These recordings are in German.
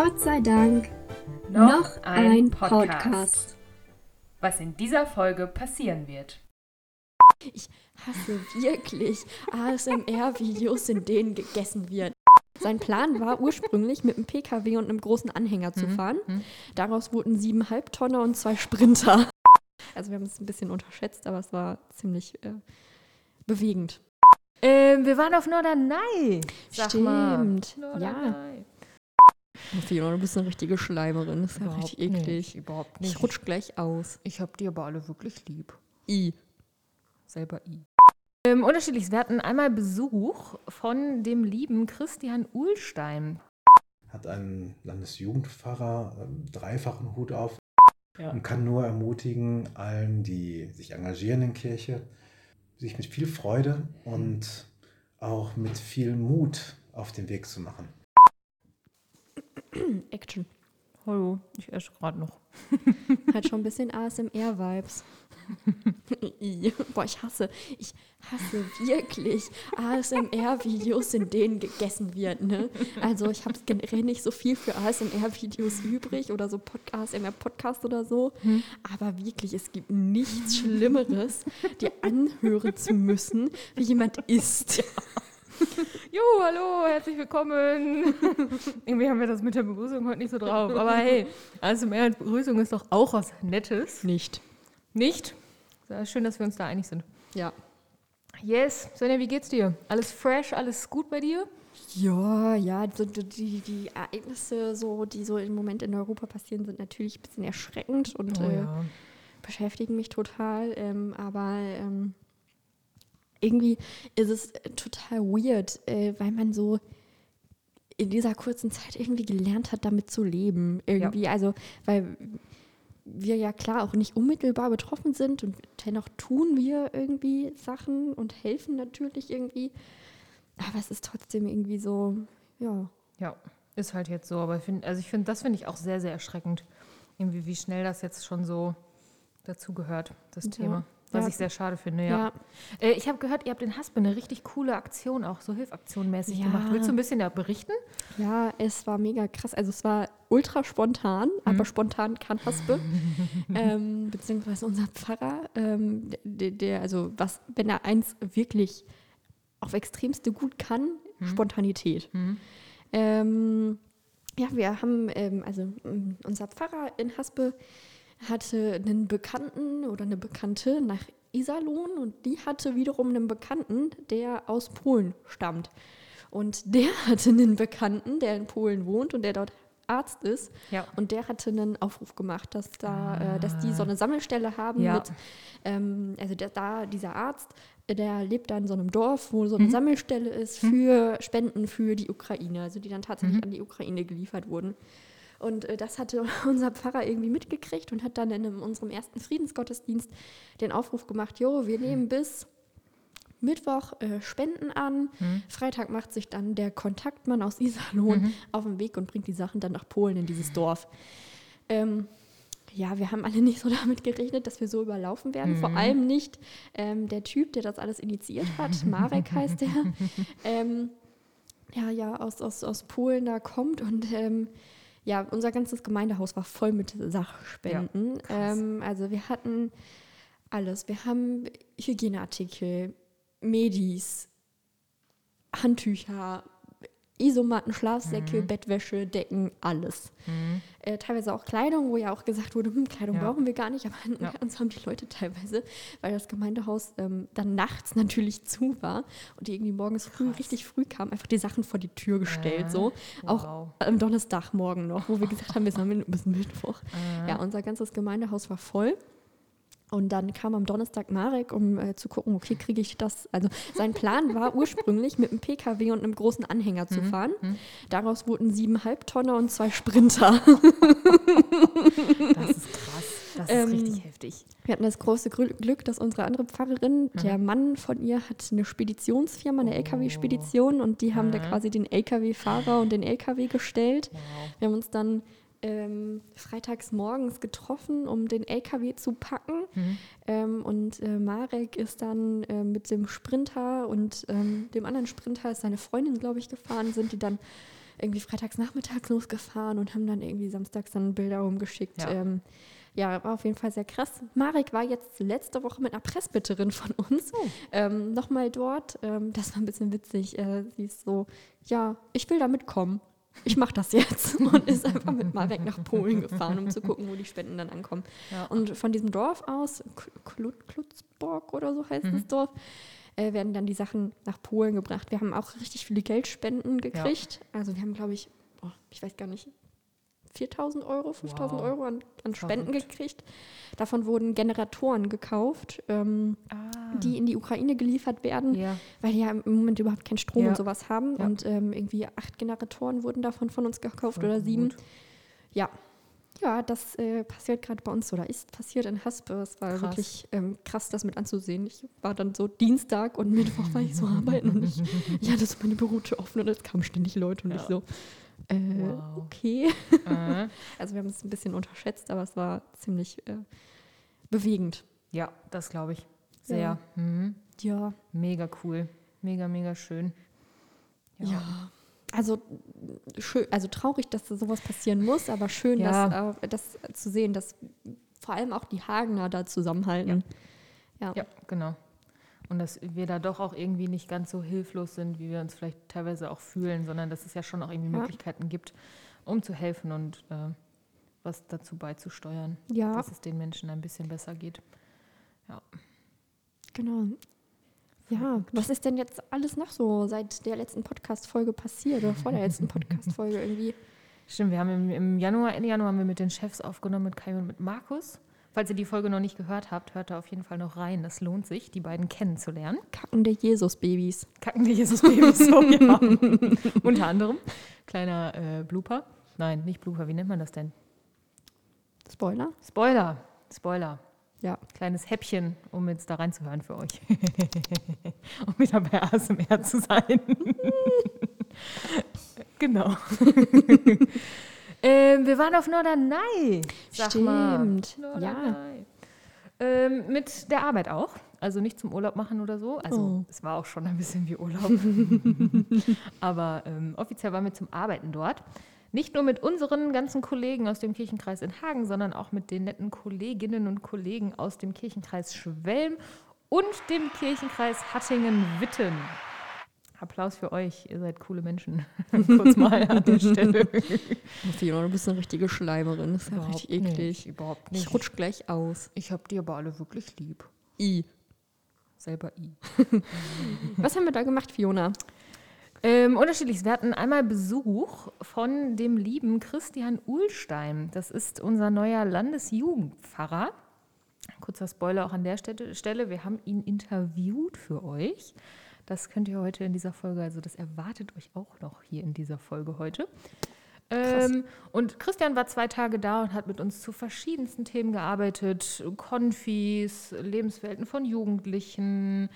Gott sei Dank noch, ein, Podcast. Was in dieser Folge passieren wird. Ich hasse wirklich ASMR-Videos, in denen gegessen wird. Sein Plan war ursprünglich, mit einem PKW und einem großen Anhänger zu fahren. Daraus wurden sieben Halbtonner und zwei Sprinter. Also wir haben es ein bisschen unterschätzt, aber es war ziemlich äh, bewegend. Ähm, wir waren auf Norderney. Sag Stimmt. Mal. Ja. Fiona, du bist eine richtige Schleimerin. Das ist ja Überhaupt richtig eklig. nicht, überhaupt nicht. Ich rutsch gleich aus. Ich hab die aber alle wirklich lieb. I. Selber I. Ähm, unterschiedliches. Wir hatten einmal Besuch von dem lieben Christian Uhlstein. hat einen Landesjugendpfarrer ähm, dreifachen Hut auf Ja. und kann nur ermutigen, allen, die sich engagieren in Kirche, sich mit viel Freude und auch mit viel Mut auf den Weg zu machen. Action. Hallo, ich esse gerade noch. Hat schon ein bisschen ASMR-Vibes. Boah, ich hasse, ich hasse wirklich ASMR-Videos, in denen gegessen wird. Ne? Also ich habe generell nicht so viel für ASMR-Videos übrig oder so Pod ASMR-Podcast oder so. Aber wirklich, es gibt nichts Schlimmeres, dir anhören zu müssen, wie jemand isst. Jo, hallo, herzlich willkommen. Irgendwie haben wir das mit der Begrüßung heute nicht so drauf. Aber hey, also mehr als Begrüßung ist doch auch was Nettes. Nicht. Nicht? Ja, schön, dass wir uns da einig sind. Ja. Yes, Sonja, wie geht's dir? Alles fresh, alles gut bei dir? Ja, ja, die, die Ereignisse, so, die so im Moment in Europa passieren, sind natürlich ein bisschen erschreckend und Oh äh, beschäftigen mich total. Ähm, aber ähm, irgendwie ist es total weird, äh, weil man so in dieser kurzen Zeit irgendwie gelernt hat, damit zu leben. Irgendwie, also, weil wir ja klar auch nicht unmittelbar betroffen sind und dennoch tun wir irgendwie Sachen und helfen natürlich irgendwie. Aber es ist trotzdem irgendwie so, ja. Ja, ist halt jetzt so. Aber ich find, also ich finde, das finde ich auch sehr, sehr erschreckend. Irgendwie, wie schnell das jetzt schon so dazugehört, das Ja. Thema. Was Ja. ich sehr schade finde, ja. Ja, Äh, ich habe gehört, ihr habt in Haspe eine richtig coole Aktion auch, so Hilfaktion-mäßig Ja. gemacht. Willst du ein bisschen da berichten? ja, es war mega krass. Also es war ultra spontan, aber spontan kann Haspe. ähm, beziehungsweise unser Pfarrer, ähm, der, der, also was, wenn er eins wirklich auf extremste gut kann, Spontanität. Ähm, ja, wir haben, ähm, also unser Pfarrer in Haspe hatte einen Bekannten oder eine Bekannte nach Iserlohn und die hatte wiederum einen Bekannten, der aus Polen stammt. Und der hatte einen Bekannten, der in Polen wohnt und der dort Arzt ist. Ja. Und der hatte einen Aufruf gemacht, dass da, äh, dass die so eine Sammelstelle haben Ja. mit, ähm, also der, da dieser Arzt, äh, der lebt da in so einem Dorf, wo so eine Sammelstelle ist für Spenden für die Ukraine, also die dann tatsächlich an die Ukraine geliefert wurden. Und äh, das hatte unser Pfarrer irgendwie mitgekriegt und hat dann in einem, unserem ersten Friedensgottesdienst den Aufruf gemacht, jo, wir nehmen bis Mittwoch äh, Spenden an. Freitag macht sich dann der Kontaktmann aus Iserlohn auf den Weg und bringt die Sachen dann nach Polen in dieses Dorf. Ähm, ja, wir haben alle nicht so damit gerechnet, dass wir so überlaufen werden. Vor allem nicht ähm, der Typ, der das alles initiiert hat. Marek heißt der. Ähm, ja, ja, aus, aus, aus Polen da kommt und ähm, ja, unser ganzes Gemeindehaus war voll mit Sachspenden. Ja, ähm, also wir hatten alles. Wir haben Hygieneartikel, Medis, Handtücher, Isomatten, Schlafsäcke, Mhm. Bettwäsche, Decken, alles. Äh, teilweise auch Kleidung, wo ja auch gesagt wurde, hm, Kleidung Ja. brauchen wir gar nicht, aber Ja. uns haben die Leute teilweise, weil das Gemeindehaus ähm, dann nachts natürlich zu war und die irgendwie morgens früh, richtig früh kamen, einfach die Sachen vor die Tür gestellt, Äh, so. Auch wow. am Donnerstagmorgen noch, wo wir gesagt haben, wir sammeln bis Mittwoch. Äh. Ja, unser ganzes Gemeindehaus war voll. Und dann kam am Donnerstag Marek, um äh, zu gucken, okay, kriege ich das. Also sein Plan war ursprünglich mit einem PKW und einem großen Anhänger Mhm, zu fahren. Daraus wurden sieben Halbtonner und zwei Sprinter. Das ist krass. Das ist Ähm, richtig heftig. Wir hatten das große Glück, dass unsere andere Pfarrerin, der Mann von ihr, hat eine Speditionsfirma, eine LKW-Spedition und die haben da quasi den LKW-Fahrer und den LKW gestellt. Wir haben uns dann ähm, freitags morgens getroffen, um den LKW zu packen. Ähm, und äh, Marek ist dann äh, mit dem Sprinter und ähm, dem anderen Sprinter ist seine Freundin, glaube ich, gefahren, sind die dann irgendwie freitags nachmittags losgefahren und haben dann irgendwie samstags dann Bilder rumgeschickt. Ja. Ähm, ja, war auf jeden Fall sehr krass. Marek war jetzt letzte Woche mit einer Pressbitterin von uns Oh. ähm, nochmal dort. Ähm, das war ein bisschen witzig. Äh, sie ist so, ja, ich will da mitkommen. Ich mache das jetzt und ist einfach mit Marek nach Polen gefahren, um zu gucken, wo die Spenden dann ankommen. Ja. Und von diesem Dorf aus, Kl- Klutzborg oder so heißt das Dorf, äh, werden dann die Sachen nach Polen gebracht. Wir haben auch richtig viele Geldspenden gekriegt. Also wir haben, glaube ich, boah, ich weiß gar nicht, 4.000 Euro, 5.000 Wow. Euro an, an Spenden Verrückt. gekriegt. Davon wurden Generatoren gekauft, ähm, Ah. die in die Ukraine geliefert werden, Ja. weil die ja im Moment überhaupt keinen Strom Ja. und sowas haben. Ja. Und ähm, irgendwie acht Generatoren wurden davon von uns gekauft Voll oder sieben. gut. Ja. Ja, das äh, passiert gerade bei uns oder ist passiert in Haspe. Es war Krass. wirklich ähm, krass, das mit anzusehen. Ich war dann so Dienstag und Mittwoch war ich so arbeiten und ich, ich hatte so meine Bürotür offen und es kamen ständig Leute und ich so, äh, Wow. okay. Äh, Also wir haben es ein bisschen unterschätzt, aber es war ziemlich äh, bewegend. ja, das glaube ich. Sehr. Ja. Mhm. Ja, Mega cool. Mega, mega schön. ja. Also schön, also traurig, dass da sowas passieren muss, aber schön, Ja. dass, äh, das zu sehen, dass vor allem auch die Hagener da zusammenhalten. Ja. Ja, genau. Und dass wir da doch auch irgendwie nicht ganz so hilflos sind, wie wir uns vielleicht teilweise auch fühlen, sondern dass es ja schon auch irgendwie Ja. Möglichkeiten gibt, um zu helfen und äh, was dazu beizusteuern, Ja. dass es den Menschen ein bisschen besser geht. Genau. Ja, was ist denn jetzt alles noch so seit der letzten Podcast-Folge passiert oder vor der letzten Podcast-Folge irgendwie? Stimmt, wir haben im, im Januar, Ende Januar haben wir mit den Chefs aufgenommen, mit Kai und mit Markus. Falls ihr die Folge noch nicht gehört habt, hört da auf jeden Fall noch rein. Das lohnt sich, die beiden kennenzulernen. Kackende Jesus-Babys. Kackende Jesus-Babys, so, ja. Unter anderem. Kleiner äh, Blooper. Nein, nicht Blooper, wie nennt man das denn? Spoiler? Spoiler. Spoiler. Ja. Kleines Häppchen, um jetzt da reinzuhören für euch. um wieder bei ASMR zu sein. genau. Ähm, wir waren auf Norderney. Sag Mal. Stimmt. Norderney. Ähm, mit der Arbeit auch. Also nicht zum Urlaub machen oder so. Also Oh. es war auch schon ein bisschen wie Urlaub. Aber ähm, offiziell waren wir zum Arbeiten dort. Nicht nur mit unseren ganzen Kollegen aus dem Kirchenkreis in Hagen, sondern auch mit den netten Kolleginnen und Kollegen aus dem Kirchenkreis Schwelm und dem Kirchenkreis Hattingen-Witten. Applaus für euch, ihr seid coole Menschen. Kurz mal an der Stelle. Fiona, du bist eine richtige Schleimerin. Das ist ja richtig eklig. Nicht, überhaupt nicht. Ich rutsch gleich aus. Ich hab die aber alle wirklich lieb. I. Selber I. Was haben wir da gemacht, Fiona? Ähm, unterschiedliches. Wir hatten einmal Besuch von dem lieben Christian Uhlstein. Das ist unser neuer Landesjugendpfarrer. Kurzer Spoiler auch an der Stelle. Wir haben ihn interviewt für euch. Das könnt ihr heute in dieser Folge, also das erwartet euch auch noch hier in dieser Folge heute. Ähm, und Christian war zwei Tage da und hat mit uns zu verschiedensten Themen gearbeitet. Konfis, Lebenswelten von Jugendlichen,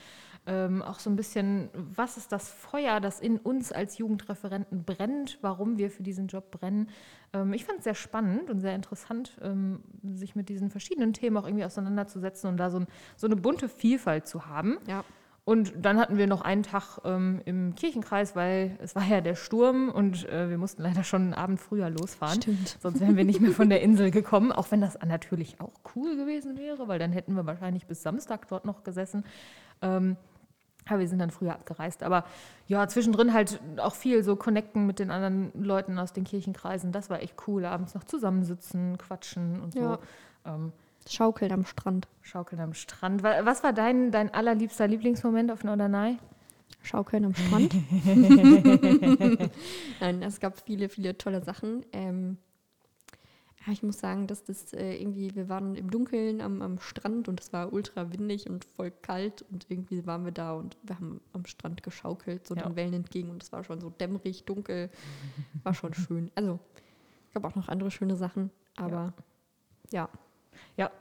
ähm, auch so ein bisschen, was ist das Feuer, das in uns als Jugendreferenten brennt, warum wir für diesen Job brennen. Ähm, ich fand es sehr spannend und sehr interessant, ähm, sich mit diesen verschiedenen Themen auch irgendwie auseinanderzusetzen und da so, ein, so eine bunte Vielfalt zu haben. Ja. Und dann hatten wir noch einen Tag ähm, im Kirchenkreis, weil es war ja der Sturm und äh, wir mussten leider schon einen Abend früher losfahren. Stimmt. Sonst wären wir nicht mehr von der Insel gekommen, auch wenn das natürlich auch cool gewesen wäre, weil dann hätten wir wahrscheinlich bis Samstag dort noch gesessen. Ähm, aber wir sind dann früher abgereist. Aber ja, zwischendrin halt auch viel so connecten mit den anderen Leuten aus den Kirchenkreisen. Das war echt cool. Abends noch zusammensitzen, quatschen und so. Ja. Ähm, Schaukeln am Strand. schaukeln am Strand. Wa- Was war dein, dein allerliebster Lieblingsmoment auf Norderney? Schaukeln am Strand. Nein, es gab viele, viele tolle Sachen. Ähm, ich muss sagen, dass das äh, irgendwie, wir waren im Dunkeln am, am Strand und es war ultra windig und voll kalt und irgendwie waren wir da und wir haben am Strand geschaukelt, so Ja. den Wellen entgegen und es war schon so dämmerig, dunkel, war schon schön. Also, es gab auch noch andere schöne Sachen, aber ja, Ja,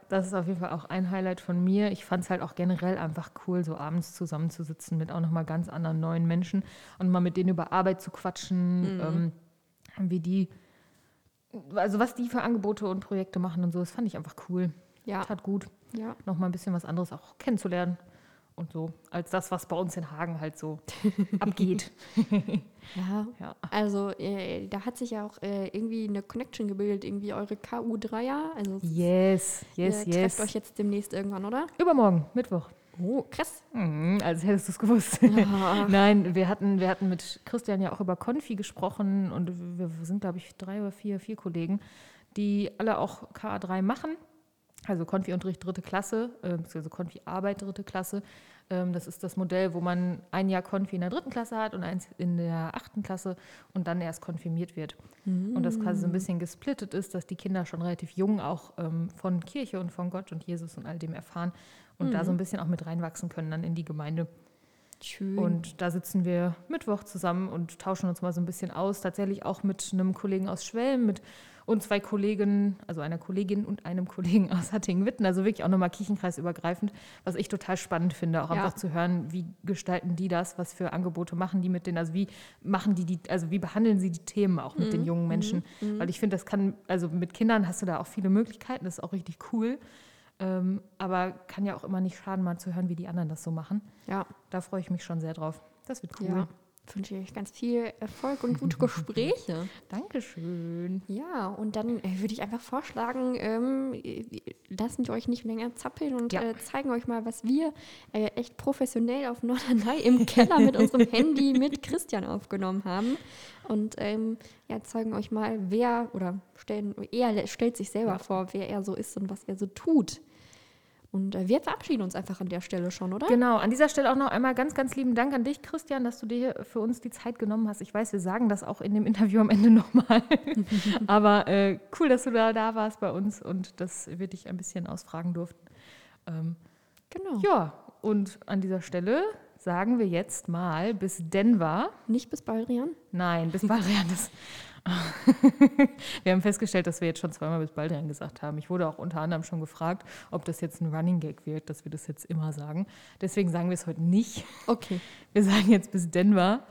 das ist auf jeden Fall auch ein Highlight von mir. Ich fand es halt auch generell einfach cool, so abends zusammenzusitzen mit auch nochmal ganz anderen neuen Menschen und mal mit denen über Arbeit zu quatschen, ähm, wie die, also was die für Angebote und Projekte machen und so. Das fand ich einfach cool. ja, Tat gut, ja, nochmal ein bisschen was anderes auch kennenzulernen und so, als das, was bei uns in Hagen halt so abgeht. Ja, Ja. also äh, da hat sich ja auch äh, irgendwie eine Connection gebildet, irgendwie eure KU3er. Also Yes, yes, ihr trefft yes. euch jetzt demnächst irgendwann, oder? Übermorgen, Mittwoch. Oh, krass. Mhm, als hättest du es gewusst. Ja. Nein, wir hatten, wir hatten mit Christian ja auch über Konfi gesprochen und wir sind, glaube ich, drei oder vier, vier Kollegen, die alle auch KA3 machen. Also Konfi-Unterricht dritte Klasse, äh, beziehungsweise Konfi-Arbeit dritte Klasse. Ähm, das ist das Modell, wo man ein Jahr Konfi in der dritten Klasse hat und eins in der achten Klasse und dann erst konfirmiert wird. Und das quasi so ein bisschen gesplittet ist, dass die Kinder schon relativ jung auch ähm, von Kirche und von Gott und Jesus und all dem erfahren und da so ein bisschen auch mit reinwachsen können dann in die Gemeinde. Schön. Und da sitzen wir Mittwoch zusammen und tauschen uns mal so ein bisschen aus. Tatsächlich auch mit einem Kollegen aus Schwelm mit und zwei Kollegen, also einer Kollegin und einem Kollegen aus Hattingen-Witten. Also wirklich auch nochmal kirchenkreisübergreifend, was ich total spannend finde, auch Ja. einfach zu hören, wie gestalten die das, was für Angebote machen die mit denen, also wie machen die die, also wie behandeln sie die Themen auch mit den jungen Menschen. Weil ich finde, das kann, also mit Kindern hast du da auch viele Möglichkeiten, das ist auch richtig cool. Ähm, aber kann ja auch immer nicht schaden, mal zu hören, wie die anderen das so machen. ja, Da freue ich mich schon sehr drauf. Das wird cool. ja. Wünsche ich euch ganz viel Erfolg und gute Gespräche. Dankeschön. Ja, und dann äh, würde ich einfach vorschlagen, ähm, äh, lassen wir euch nicht länger zappeln und Ja. äh, zeigen euch mal, was wir äh, echt professionell auf Norderney im Keller mit unserem Handy mit Christian aufgenommen haben. Und ähm, ja, zeigen euch mal, wer oder stellen, er stellt sich selber vor, wer er so ist und was er so tut. Und äh, wir verabschieden uns einfach an der Stelle schon, oder? Genau, an dieser Stelle auch noch einmal ganz, ganz lieben Dank an dich, Christian, dass du dir für uns die Zeit genommen hast. Ich weiß, wir sagen das auch in dem Interview am Ende nochmal. Aber äh, cool, dass du da, da warst bei uns und dass wir dich ein bisschen ausfragen durften. Ähm, Genau. ja, und an dieser Stelle sagen wir jetzt mal bis Denver. Nicht bis bald, Rian. Nein, bis Baldrian. Das wir haben festgestellt, dass wir jetzt schon zweimal bis Baldrian gesagt haben. Ich wurde auch unter anderem schon gefragt, ob das jetzt ein Running Gag wird, dass wir das jetzt immer sagen. Deswegen sagen wir es heute nicht. Okay. Wir sagen jetzt bis Denver.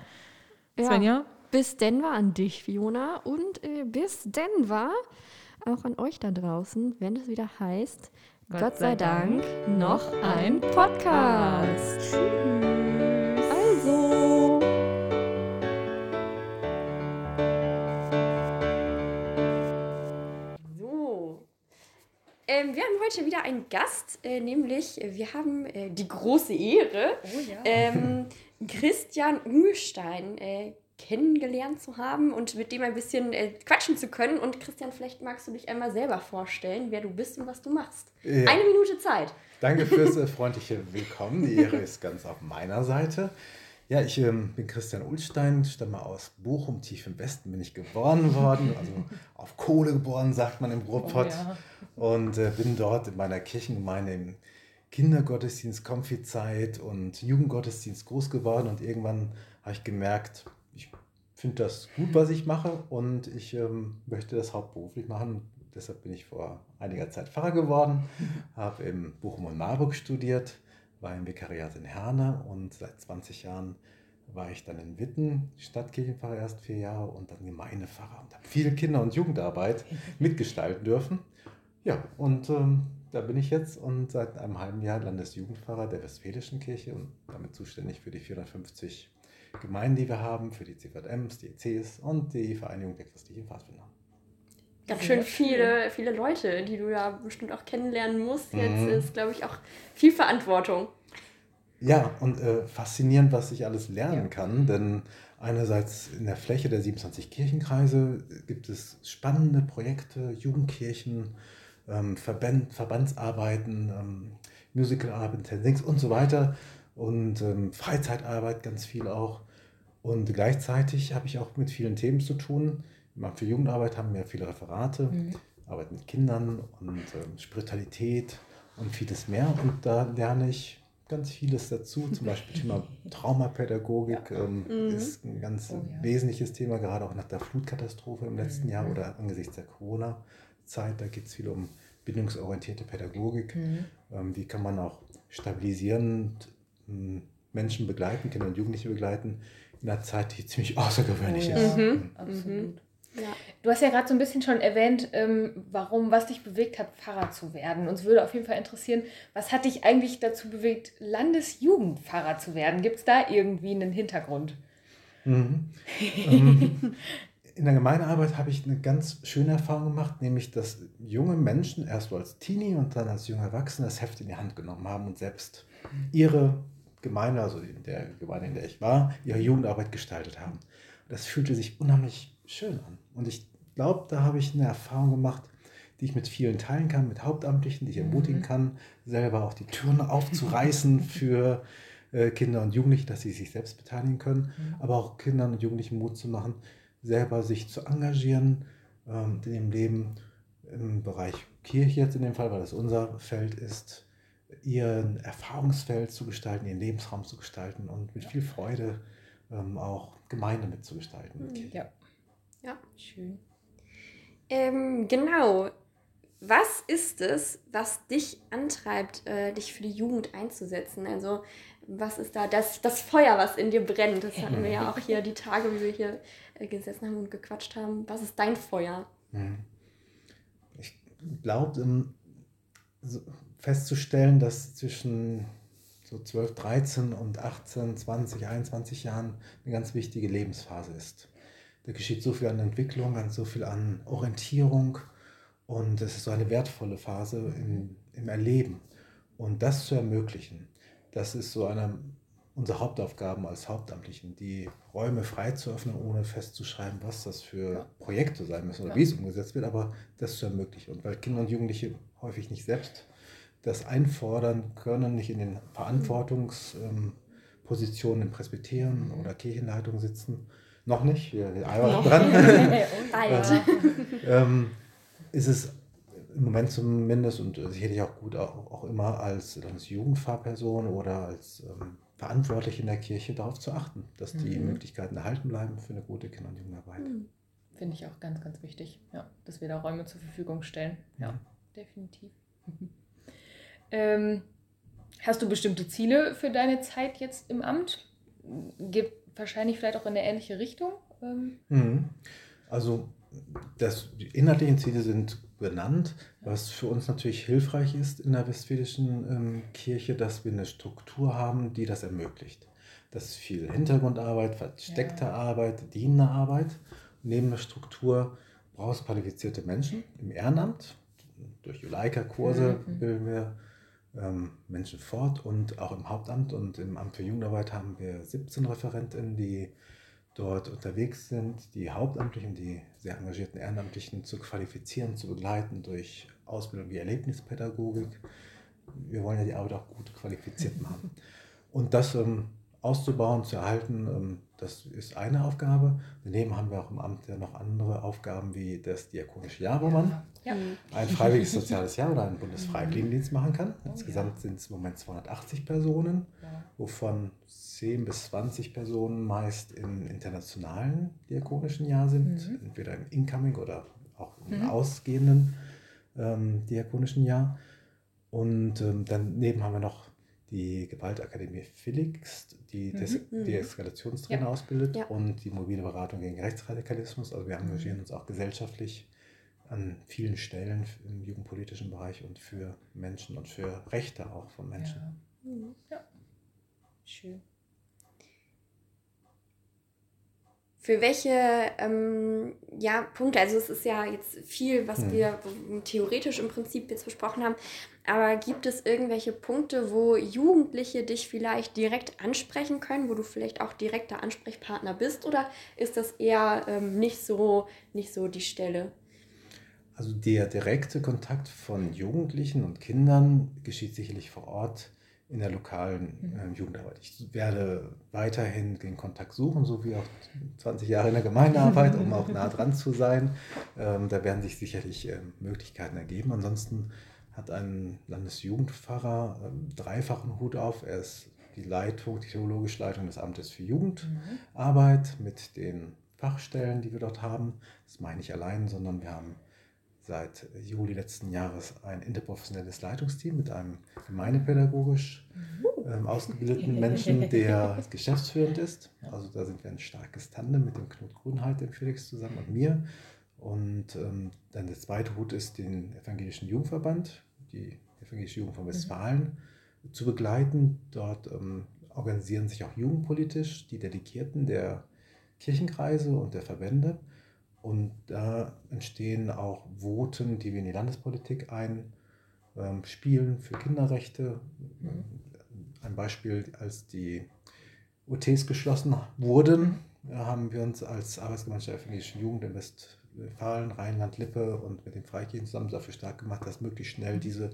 Ja. Svenja? Bis Denver an dich, Fiona. Und äh, bis Denver auch an euch da draußen, wenn es wieder heißt, Gott, sei Dank, noch ein Podcast. Tschüss. Ähm, wir haben heute wieder einen Gast, äh, nämlich äh, wir haben äh, die große Ehre, ähm, Christian Uhlstein äh, kennengelernt zu haben und mit dem ein bisschen äh, quatschen zu können. Und Christian, vielleicht magst du dich einmal selber vorstellen, wer du bist und was du machst. Ja. Eine Minute Zeit. Danke fürs äh, freundliche Willkommen. Die Ehre ist ganz auf meiner Seite. Ja, ich ähm, bin Christian Ulstein, stamme aus Bochum, tief im Westen bin ich geboren worden, also auf Kohle geboren, sagt man im Ruhrpott. Oh ja. Und äh, bin dort in meiner Kirchengemeinde im Kindergottesdienst, Konfizeit und Jugendgottesdienst groß geworden. Und irgendwann habe ich gemerkt, ich finde das gut, was ich mache und ich ähm, möchte das hauptberuflich machen. Deshalb bin ich vor einiger Zeit Pfarrer geworden, habe in Bochum und Marburg studiert, war im Vikariat in Herne und seit 20 Jahren war ich dann in Witten, Stadtkirchenpfarrer erst vier Jahre und dann Gemeindepfarrer und habe viele Kinder- und Jugendarbeit mitgestalten dürfen. Ja, und ähm, da bin ich jetzt und seit einem halben Jahr Landesjugendpfarrer der Westfälischen Kirche und damit zuständig für die 450 Gemeinden, die wir haben, für die CVMs, die ECs und die Vereinigung der christlichen Pfadfinder. Ganz schön viele, viele Leute, die du ja bestimmt auch kennenlernen musst. Jetzt Mhm. ist, glaube ich, auch viel Verantwortung. Ja, und äh, faszinierend, was ich alles lernen kann, denn einerseits in der Fläche der 27 Kirchenkreise gibt es spannende Projekte, Jugendkirchen, ähm, Verband, Verbandsarbeiten, ähm, Musicalarbeit, Tensings und so weiter und ähm, Freizeitarbeit ganz viel auch. Und gleichzeitig habe ich auch mit vielen Themen zu tun. Für Jugendarbeit haben wir viele Referate, Arbeit mit Kindern und ähm, Spiritualität und vieles mehr. Und da lerne ich ganz vieles dazu. Zum Beispiel Thema Traumapädagogik ähm, ist ein ganz Oh ja. wesentliches Thema, gerade auch nach der Flutkatastrophe im letzten Jahr oder angesichts der Corona-Zeit. Da geht es viel um bindungsorientierte Pädagogik. Ähm, wie kann man auch stabilisierend ähm, Menschen begleiten, Kinder und Jugendliche begleiten, in einer Zeit, die ziemlich außergewöhnlich Oh ist. ja. Mhm. Absolut. Ja. Du hast ja gerade so ein bisschen schon erwähnt, ähm, warum, was dich bewegt hat, Pfarrer zu werden. Uns würde auf jeden Fall interessieren, was hat dich eigentlich dazu bewegt, Landesjugendpfarrer zu werden? Gibt es da irgendwie einen Hintergrund? Mhm. ähm, in der Gemeindearbeit habe ich eine ganz schöne Erfahrung gemacht, nämlich dass junge Menschen erst als Teenie und dann als junge Erwachsene das Heft in die Hand genommen haben und selbst ihre Gemeinde, also in der Gemeinde, in der ich war, ihre Jugendarbeit gestaltet haben. Das fühlte sich unheimlich schön an. Und ich glaube, da habe ich eine Erfahrung gemacht, die ich mit vielen teilen kann, mit Hauptamtlichen, die ich ermutigen mhm. kann, selber auch die Türen aufzureißen für äh, Kinder und Jugendliche, dass sie sich selbst beteiligen können, mhm. aber auch Kindern und Jugendlichen Mut zu machen, selber sich zu engagieren ähm, in dem Leben im Bereich Kirche jetzt in dem Fall, weil das unser Feld ist, ihren Erfahrungsfeld zu gestalten, ihren Lebensraum zu gestalten und mit viel Freude ähm, auch Gemeinde mitzugestalten. Mit mhm. ja. Ja, schön. Ähm, genau. Was ist es, was dich antreibt, äh, dich für die Jugend einzusetzen? Also was ist da das, das Feuer, was in dir brennt? Das hatten wir ja auch hier die Tage, wie wir hier äh, gesessen haben und gequatscht haben. Was ist dein Feuer? Mhm. Ich glaube, festzustellen, dass zwischen so 12, 13 und 18, 20, 21 Jahren eine ganz wichtige Lebensphase ist. Da geschieht so viel an Entwicklung, an so viel an Orientierung und es ist so eine wertvolle Phase in, im Erleben. Und das zu ermöglichen, das ist so eine unserer Hauptaufgaben als Hauptamtlichen, die Räume frei zu öffnen, ohne festzuschreiben, was das für ja. Projekte sein müssen oder ja. wie es umgesetzt wird, aber das zu ermöglichen. Und weil Kinder und Jugendliche häufig nicht selbst das einfordern können, nicht in den Verantwortungspositionen im Presbyterium mhm. oder Kirchenleitung sitzen, noch nicht, wir arbeiten dran, ähm, ist es im Moment zumindest und sicherlich auch gut auch, auch immer als, als Jugendfahrperson oder als ähm, verantwortlich in der Kirche darauf zu achten, dass die mhm. Möglichkeiten erhalten bleiben für eine gute Kinder- und Jugendarbeit. Mhm. Finde ich auch ganz, ganz wichtig, ja, dass wir da Räume zur Verfügung stellen. Ja, definitiv. ähm, hast du bestimmte Ziele für deine Zeit jetzt im Amt? Geht wahrscheinlich vielleicht auch in eine ähnliche Richtung? Ähm. Mhm. Also das, die inhaltlichen Ziele sind benannt, was für uns natürlich hilfreich ist in der westfälischen ähm, Kirche, dass wir eine Struktur haben, die das ermöglicht. Das ist viel Hintergrundarbeit, versteckte ja. Arbeit, dienende Arbeit. Neben der Struktur brauchst du qualifizierte Menschen im Ehrenamt. Durch Juleika-Kurse mhm. bilden wir Menschen fort und auch im Hauptamt und im Amt für Jugendarbeit haben wir 17 Referentinnen, die dort unterwegs sind, die Hauptamtlichen, die sehr engagierten Ehrenamtlichen zu qualifizieren, zu begleiten durch Ausbildung wie Erlebnispädagogik. Wir wollen ja die Arbeit auch gut qualifiziert machen. Und das ähm, auszubauen, zu erhalten, ähm, das ist eine Aufgabe. Daneben haben wir auch im Amt ja noch andere Aufgaben wie das diakonische Jahr, wo man ja. ein freiwilliges soziales Jahr oder einen Bundesfreiwilligendienst machen kann. Insgesamt sind es im Moment 280 Personen, wovon 10 bis 20 Personen meist im internationalen diakonischen Jahr sind, mhm. entweder im Incoming oder auch im mhm. ausgehenden ähm, diakonischen Jahr. Und ähm, daneben haben wir noch die Gewaltakademie Felix, die mhm. mhm. die Eskalationstrainer ja. ausbildet ja. und die mobile Beratung gegen Rechtsradikalismus. Also wir mhm. engagieren uns auch gesellschaftlich an vielen Stellen im jugendpolitischen Bereich und für Menschen und für Rechte auch von Menschen. Ja, mhm. ja. schön. Für welche ähm, ja, Punkte, also es ist ja jetzt viel, was hm. wir theoretisch im Prinzip jetzt besprochen haben, aber gibt es irgendwelche Punkte, wo Jugendliche dich vielleicht direkt ansprechen können, wo du vielleicht auch direkter Ansprechpartner bist oder ist das eher ähm, nicht, so, nicht so die Stelle? Also der direkte Kontakt von Jugendlichen und Kindern geschieht sicherlich vor Ort in der lokalen äh, Jugendarbeit. Ich werde weiterhin den Kontakt suchen, so wie auch 20 Jahre in der Gemeindearbeit, um auch nah dran zu sein. Ähm, da werden sich sicherlich äh, Möglichkeiten ergeben. Ansonsten hat ein Landesjugendpfarrer äh, dreifachen Hut auf. Er ist die Leitung, die theologische Leitung des Amtes für Jugendarbeit mit den Fachstellen, die wir dort haben. Das meine ich allein, sondern wir haben seit Juli letzten Jahres ein interprofessionelles Leitungsteam mit einem gemeindepädagogisch ähm, ausgebildeten Menschen, der geschäftsführend ist. Also da sind wir ein starkes Tandem mit dem Knut Grunheit, dem Felix zusammen und mir. Und ähm, dann der zweite Hut ist den Evangelischen Jugendverband, die Evangelische Jugend von mhm. Westfalen, mhm. zu begleiten. Dort ähm, organisieren sich auch jugendpolitisch die Delegierten der Kirchenkreise und der Verbände. Und da entstehen auch Voten, die wir in die Landespolitik einspielen für Kinderrechte. Ein Beispiel, als die UTs geschlossen wurden, haben wir uns als Arbeitsgemeinschaft der evangelischen Jugend in Westfalen, Rheinland, Lippe und mit den Freikirchen zusammen dafür stark gemacht, dass möglichst schnell diese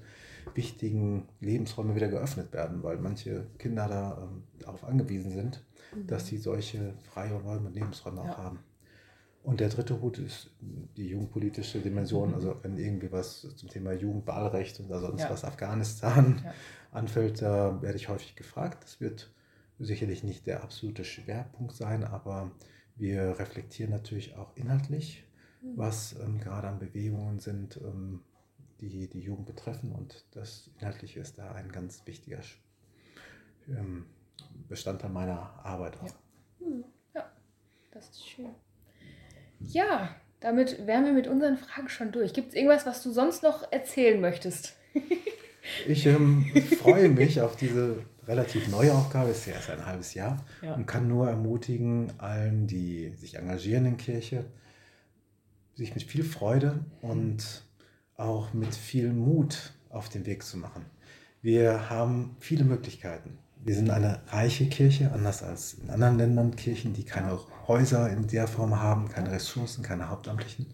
wichtigen Lebensräume wieder geöffnet werden, weil manche Kinder da ähm, darauf angewiesen sind, mhm. dass sie solche freie Räume und Lebensräume ja. auch haben. Und der dritte Hut ist die jugendpolitische Dimension. Mhm. Also wenn irgendwie was zum Thema Jugendwahlrecht und sonst ja. was Afghanistan ja. anfällt, da werde ich häufig gefragt. Das wird sicherlich nicht der absolute Schwerpunkt sein, aber wir reflektieren natürlich auch inhaltlich, mhm. was ähm, gerade an Bewegungen sind, ähm, die die Jugend betreffen. Und das Inhaltliche ist da ein ganz wichtiger ähm, Bestandteil meiner Arbeit auch. Ja. Hm. ja, das ist schön. Ja, damit wären wir mit unseren Fragen schon durch. Gibt es irgendwas, was du sonst noch erzählen möchtest? ich ähm, freue mich auf diese relativ neue Aufgabe, ist ja erst ein halbes Jahr ja. und kann nur ermutigen, allen, die sich engagieren in Kirche, sich mit viel Freude und auch mit viel Mut auf den Weg zu machen. Wir haben viele Möglichkeiten. Wir sind eine reiche Kirche, anders als in anderen Ländern Kirchen, die keine Häuser in der Form haben, keine Ressourcen, keine Hauptamtlichen.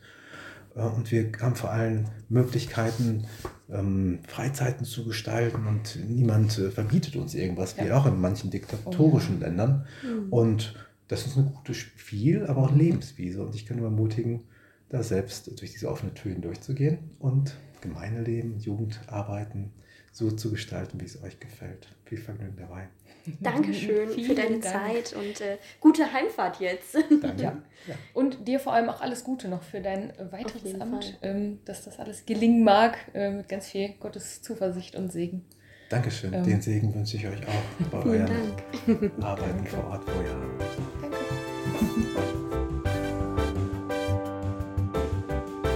Äh, und wir haben vor allem Möglichkeiten, ähm, Freizeiten zu gestalten und niemand äh, verbietet uns irgendwas, wie auch in manchen diktatorischen oh Ländern. Mhm. Und das ist eine gute Spiel, aber auch Lebenswiese. Und ich kann nur ermutigen, da selbst durch diese offenen Türen durchzugehen und Gemeindeleben, Jugendarbeiten so zu gestalten, wie es euch gefällt. Viel Vergnügen dabei. Dankeschön für deine Dank. Zeit und äh, gute Heimfahrt jetzt. Danke. Ja. Ja. Und dir vor allem auch alles Gute noch für dein weiteres Amt, ähm, dass das alles gelingen mag, äh, mit ganz viel Gottes Zuversicht und Segen. Dankeschön. Ähm. Den Segen wünsche ich euch auch bei euren Dank. Arbeiten vor Ort, wo ihr arbeitet. Danke.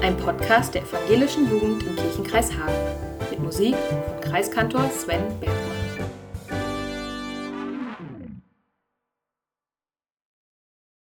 Ein Podcast der evangelischen Jugend im Kirchenkreis Hagen. Musik von Kreiskantor Sven Berg.